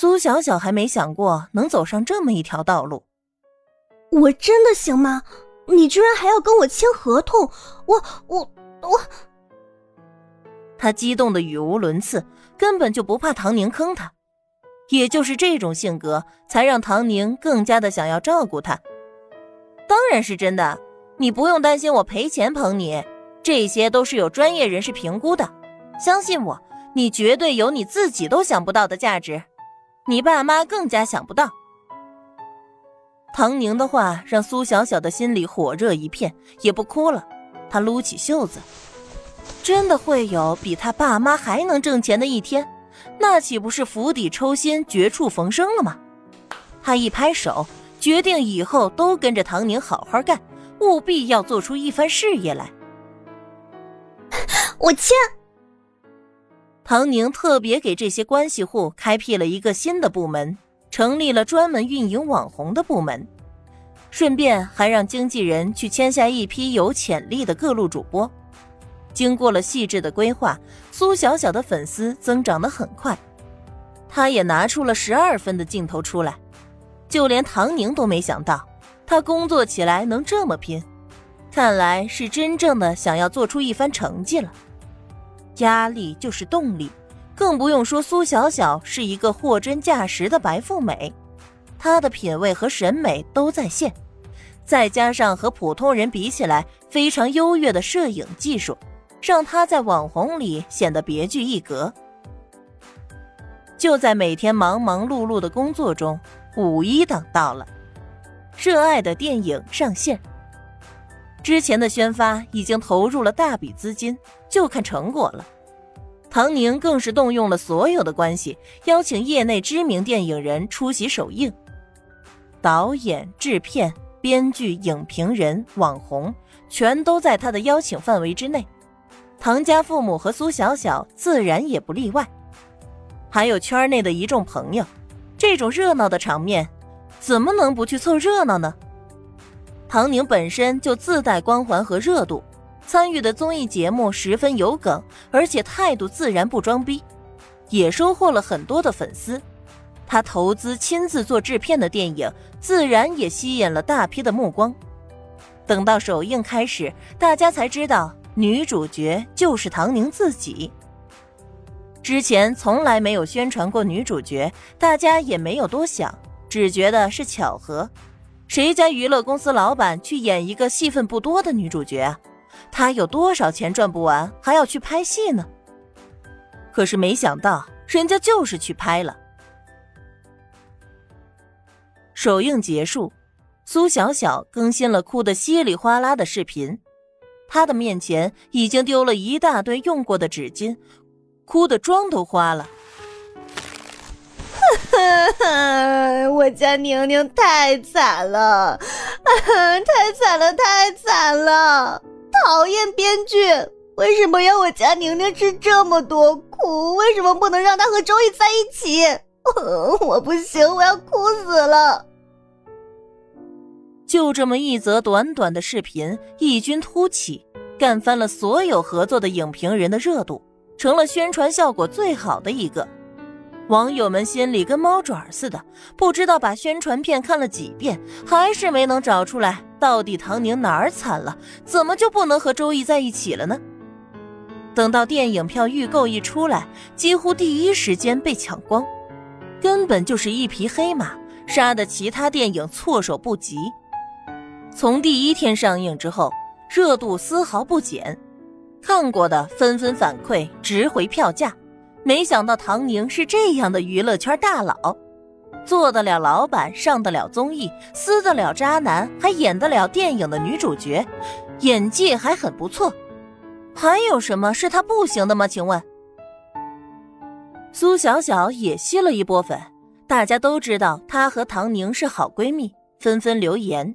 苏小小还没想过能走上这么一条道路。我真的行吗？你居然还要跟我签合同？我我我！他激动的语无伦次，根本就不怕唐宁坑他。也就是这种性格，才让唐宁更加的想要照顾他。当然是真的，你不用担心我赔钱捧你，这些都是有专业人士评估的。相信我，你绝对有你自己都想不到的价值，你爸妈更加想不到。唐宁的话让苏小小的心里火热一片，也不哭了。她撸起袖子，真的会有比他爸妈还能挣钱的一天？那岂不是釜底抽薪、绝处逢生了吗？他一拍手，决定以后都跟着唐宁好好干，务必要做出一番事业来。我签。唐宁特别给这些关系户开辟了一个新的部门，成立了专门运营网红的部门，顺便还让经纪人去签下一批有潜力的各路主播。经过了细致的规划，苏小小的粉丝增长得很快，她也拿出了十二分的镜头出来，就连唐宁都没想到，她工作起来能这么拼，看来是真正的想要做出一番成绩了。压力就是动力，更不用说苏小小是一个货真价实的白富美，她的品味和审美都在线，再加上和普通人比起来非常优越的摄影技术。让她在网红里显得别具一格。就在每天忙忙碌碌的工作中，五一档到了，热爱的电影上线。之前的宣发已经投入了大笔资金，就看成果了。唐宁更是动用了所有的关系，邀请业内知名电影人出席首映，导演、制片、编剧、影评人、网红，全都在他的邀请范围之内。唐家父母和苏小小自然也不例外，还有圈内的一众朋友。这种热闹的场面，怎么能不去凑热闹呢？唐宁本身就自带光环和热度，参与的综艺节目十分有梗，而且态度自然不装逼，也收获了很多的粉丝。他投资亲自做制片的电影，自然也吸引了大批的目光。等到首映开始，大家才知道。女主角就是唐宁自己。之前从来没有宣传过女主角，大家也没有多想，只觉得是巧合。谁家娱乐公司老板去演一个戏份不多的女主角啊？他有多少钱赚不完，还要去拍戏呢？可是没想到，人家就是去拍了。首映结束，苏小小更新了哭得稀里哗啦的视频。她的面前已经丢了一大堆用过的纸巾，哭的妆都花了。我家宁宁太惨了，太惨了，太惨了！讨厌编剧，为什么要我家宁宁吃这么多苦？为什么不能让她和周易在一起？我不行，我要哭死了。就这么一则短短的视频，异军突起，干翻了所有合作的影评人的热度，成了宣传效果最好的一个。网友们心里跟猫爪似的，不知道把宣传片看了几遍，还是没能找出来到底唐宁哪儿惨了，怎么就不能和周易在一起了呢？等到电影票预购一出来，几乎第一时间被抢光，根本就是一匹黑马，杀得其他电影措手不及。从第一天上映之后，热度丝毫不减，看过的纷纷反馈值回票价。没想到唐宁是这样的娱乐圈大佬，做得了老板，上得了综艺，撕得了渣男，还演得了电影的女主角，演技还很不错。还有什么是他不行的吗？请问？苏小小也吸了一波粉，大家都知道她和唐宁是好闺蜜，纷纷留言。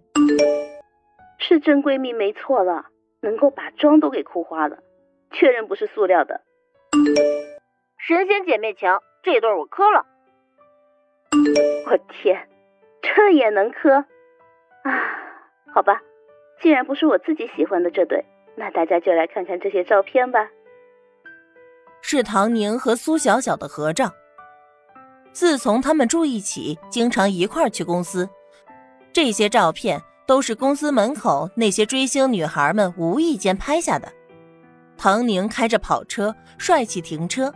是真闺蜜没错了，能够把妆都给哭花了，确认不是塑料的。神仙姐妹情，这对我磕了。我天，这也能磕？啊，好吧，既然不是我自己喜欢的这对，那大家就来看看这些照片吧。是唐宁和苏小小的合照，自从他们住一起，经常一块儿去公司，这些照片都是公司门口那些追星女孩们无意间拍下的。唐宁开着跑车，帅气停车。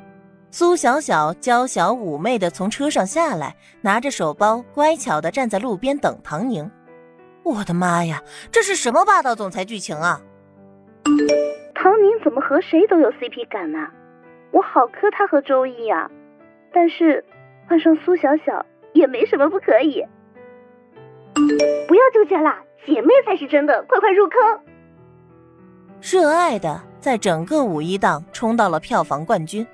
苏小小娇小妩媚的从车上下来，拿着手包，乖巧的站在路边等唐宁。我的妈呀，这是什么霸道总裁剧情啊！唐宁怎么和谁都有 CP 感呢？我好磕他和周易呀，但是换上苏小小也没什么不可以。不要纠结啦，姐妹才是真的，快快入坑！热爱的在整个五一档冲到了票房冠军。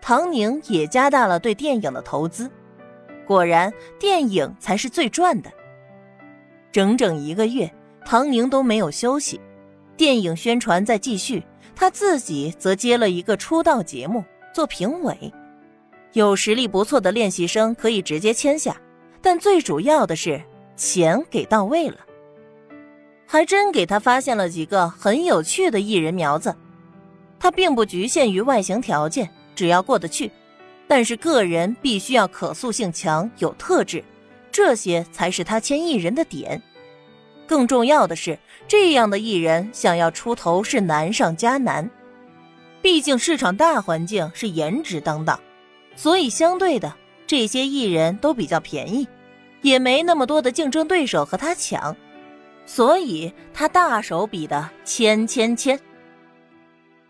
唐宁也加大了对电影的投资，果然电影才是最赚的。整整一个月，唐宁都没有休息，电影宣传在继续，他自己则接了一个出道节目做评委，有实力不错的练习生可以直接签下，但最主要的是钱给到位了，还真给他发现了几个很有趣的艺人苗子，他并不局限于外形条件。只要过得去，但是个人必须要可塑性强、有特质，这些才是他签艺人的点。更重要的是，这样的艺人想要出头是难上加难。毕竟市场大环境是颜值当道，所以相对的，这些艺人都比较便宜，也没那么多的竞争对手和他抢，所以他大手笔的签签签。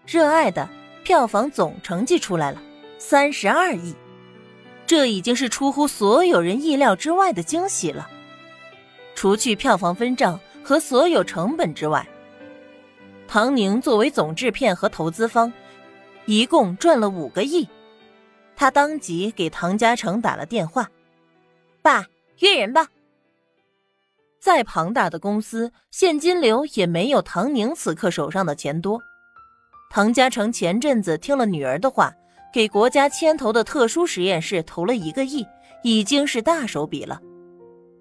热爱的。票房总成绩出来了，三十二亿，这已经是出乎所有人意料之外的惊喜了。除去票房分账和所有成本之外，唐宁作为总制片和投资方，一共赚了五个亿。他当即给唐家成打了电话：“爸，约人吧。”再庞大的公司，现金流也没有唐宁此刻手上的钱多。唐家成前阵子听了女儿的话，给国家牵头的特殊实验室投了一个亿，已经是大手笔了。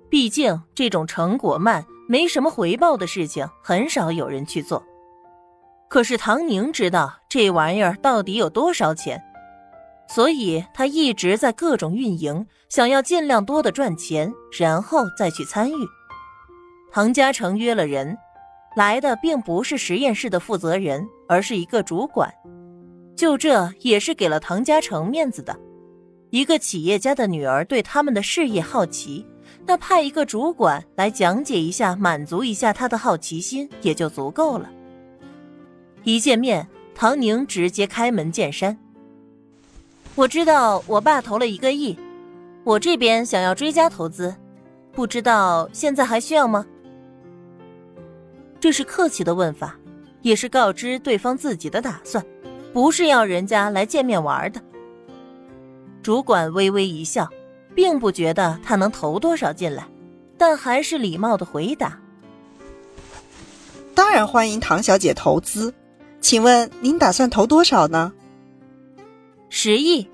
毕竟这种成果慢、没什么回报的事情，很少有人去做。可是唐宁知道这玩意儿到底有多少钱，所以他一直在各种运营，想要尽量多的赚钱，然后再去参与。唐家成约了人。来的并不是实验室的负责人，而是一个主管。就这也是给了唐家成面子的。一个企业家的女儿对他们的事业好奇，那派一个主管来讲解一下，满足一下他的好奇心也就足够了。一见面，唐宁直接开门见山：“我知道我爸投了一个亿，我这边想要追加投资，不知道现在还需要吗？”这是客气的问法，也是告知对方自己的打算，不是要人家来见面玩的。主管微微一笑，并不觉得他能投多少进来，但还是礼貌的回答：“当然欢迎唐小姐投资，请问您打算投多少呢？”十亿。